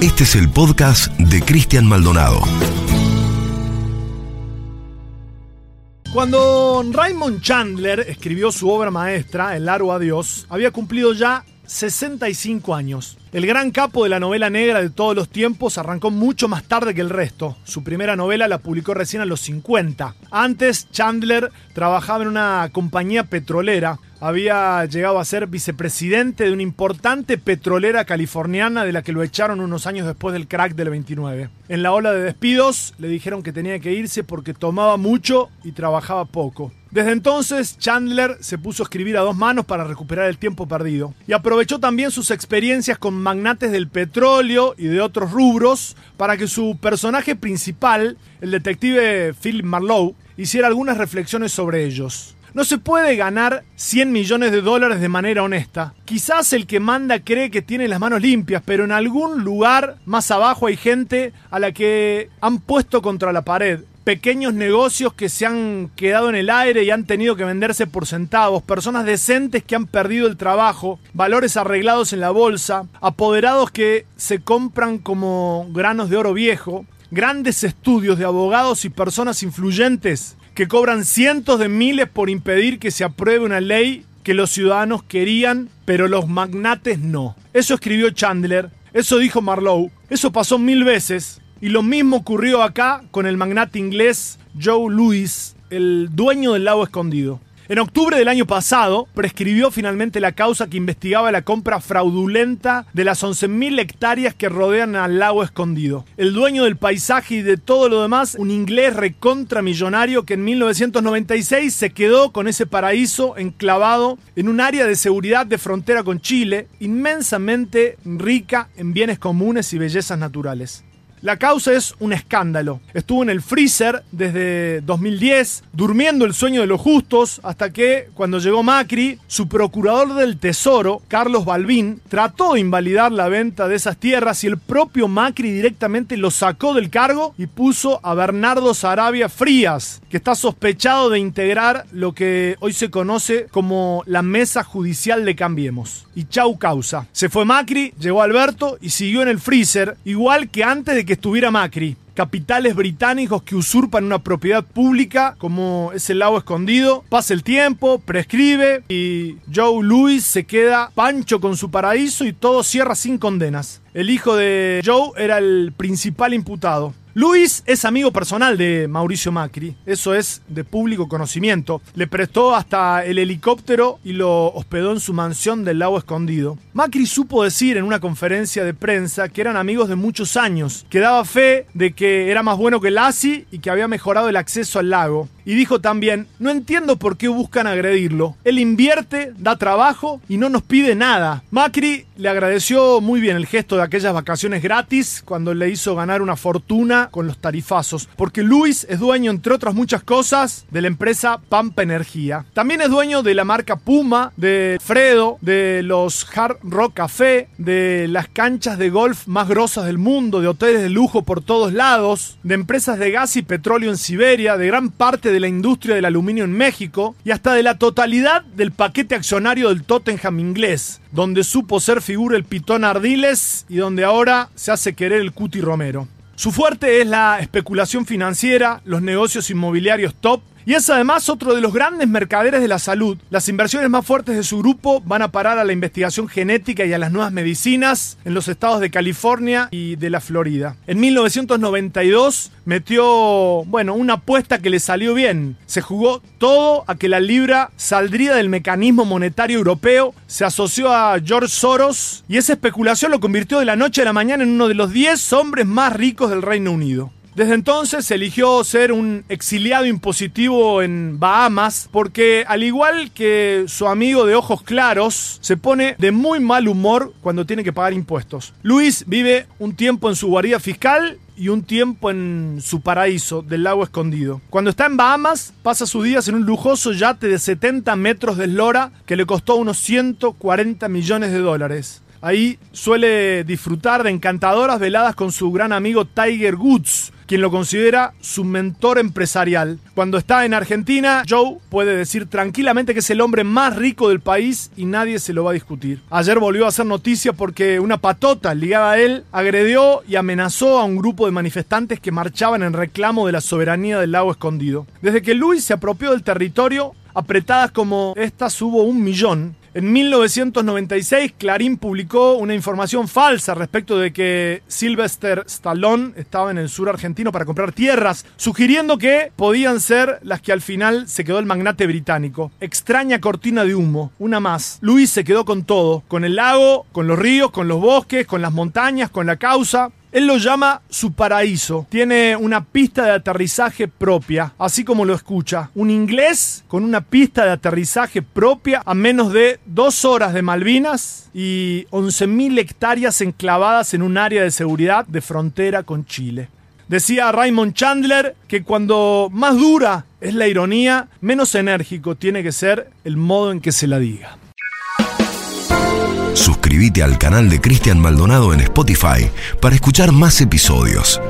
Este es el podcast de Cristian Maldonado. Cuando Raymond Chandler escribió su obra maestra, El largo adiós, había cumplido ya 65 años. El gran capo de la novela negra de todos los tiempos arrancó mucho más tarde que el resto. Su primera novela la publicó recién a los 50. Antes, Chandler trabajaba en una compañía petrolera. Había llegado a ser vicepresidente de una importante petrolera californiana de la que lo echaron unos años después del crack del 29. En la ola de despidos le dijeron que tenía que irse porque tomaba mucho y trabajaba poco. Desde entonces, Chandler se puso a escribir a dos manos para recuperar el tiempo perdido. Y aprovechó también sus experiencias con magnates del petróleo y de otros rubros para que su personaje principal, el detective Philip Marlowe, hiciera algunas reflexiones sobre ellos. No se puede ganar 100 millones de dólares de manera honesta. Quizás el que manda cree que tiene las manos limpias, pero en algún lugar más abajo hay gente a la que han puesto contra la pared. Pequeños negocios que se han quedado en el aire y han tenido que venderse por centavos, personas decentes que han perdido el trabajo, valores arreglados en la bolsa, apoderados que se compran como granos de oro viejo, grandes estudios de abogados y personas influyentes que cobran cientos de miles por impedir que se apruebe una ley que los ciudadanos querían, pero los magnates no. Eso escribió Chandler, eso dijo Marlowe, eso pasó mil veces, y lo mismo ocurrió acá con el magnate inglés Joe Louis, el dueño del lago escondido. En octubre del año pasado, prescribió finalmente la causa que investigaba la compra fraudulenta de las 11.000 hectáreas que rodean al lago escondido. El dueño del paisaje y de todo lo demás, un inglés recontramillonario que en 1996 se quedó con ese paraíso enclavado en un área de seguridad de frontera con Chile, inmensamente rica en bienes comunes y bellezas naturales. La causa es un escándalo. Estuvo en el freezer desde 2010, durmiendo el sueño de los justos, hasta que, cuando llegó Macri, su procurador del Tesoro, Carlos Balbín, trató de invalidar la venta de esas tierras y el propio Macri directamente lo sacó del cargo y puso a Bernardo Sarabia Frías, que está sospechado de integrar lo que hoy se conoce como la mesa judicial de Cambiemos. Y chau causa. Se fue Macri, llegó Alberto y siguió en el freezer, igual que antes de que estuviera Macri. Capitales británicos que usurpan una propiedad pública como es el lago escondido. Pasa el tiempo, prescribe y Joe Louis se queda pancho con su paraíso y todo cierra sin condenas. El hijo de Joe era el principal imputado. Luis es amigo personal de Mauricio Macri, eso es de público conocimiento. Le prestó hasta el helicóptero y lo hospedó en su mansión del lago escondido. Macri supo decir en una conferencia de prensa que eran amigos de muchos años, que daba fe de que era más bueno que Lassi y que había mejorado el acceso al lago. Y dijo también, no entiendo por qué buscan agredirlo. Él invierte, da trabajo y no nos pide nada. Macri le agradeció muy bien el gesto de aquellas vacaciones gratis cuando le hizo ganar una fortuna con los tarifazos, porque Luis es dueño, entre otras muchas cosas, de la empresa Pampa Energía. También es dueño de la marca Puma, de Fredo, de los Hard Rock Café, de las canchas de golf más grosas del mundo, de hoteles de lujo por todos lados, de empresas de gas y petróleo en Siberia, de gran parte de la industria del aluminio en México y hasta de la totalidad del paquete accionario del Tottenham inglés, donde supo ser figura el Pitón Ardiles y donde ahora se hace querer el Cuti Romero. Su fuerte es la especulación financiera, los negocios inmobiliarios top y es además otro de los grandes mercaderes de la salud. Las inversiones más fuertes de su grupo van a parar a la investigación genética y a las nuevas medicinas en los estados de California y de la Florida. En 1992 metió, bueno, una apuesta que le salió bien. Se jugó todo a que la libra saldría del mecanismo monetario europeo, se asoció a George Soros y esa especulación lo convirtió de la noche a la mañana en uno de los 10 hombres más ricos del Reino Unido. Desde entonces eligió ser un exiliado impositivo en Bahamas porque al igual que su amigo de ojos claros, se pone de muy mal humor cuando tiene que pagar impuestos. Luis vive un tiempo en su guarida fiscal y un tiempo en su paraíso del lago escondido. Cuando está en Bahamas, pasa sus días en un lujoso yate de 70 metros de eslora que le costó unos 140 millones de dólares. Ahí suele disfrutar de encantadoras veladas con su gran amigo Tiger Woods, quien lo considera su mentor empresarial. Cuando está en Argentina, Joe puede decir tranquilamente que es el hombre más rico del país y nadie se lo va a discutir. Ayer volvió a hacer noticia porque una patota ligada a él agredió y amenazó a un grupo de manifestantes que marchaban en reclamo de la soberanía del lago escondido. Desde que Luis se apropió del territorio, apretadas como estas hubo un millón en 1996, Clarín publicó una información falsa respecto de que Sylvester Stallone estaba en el sur argentino para comprar tierras, sugiriendo que podían ser las que al final se quedó el magnate británico. Extraña cortina de humo, una más. Luis se quedó con todo, con el lago, con los ríos, con los bosques, con las montañas, con la causa. Él lo llama su paraíso. Tiene una pista de aterrizaje propia, así como lo escucha. Un inglés con una pista de aterrizaje propia a menos de dos horas de Malvinas y 11.000 hectáreas enclavadas en un área de seguridad de frontera con Chile. Decía Raymond Chandler que cuando más dura es la ironía, menos enérgico tiene que ser el modo en que se la diga. Suscríbete al canal de Cristian Maldonado en Spotify para escuchar más episodios.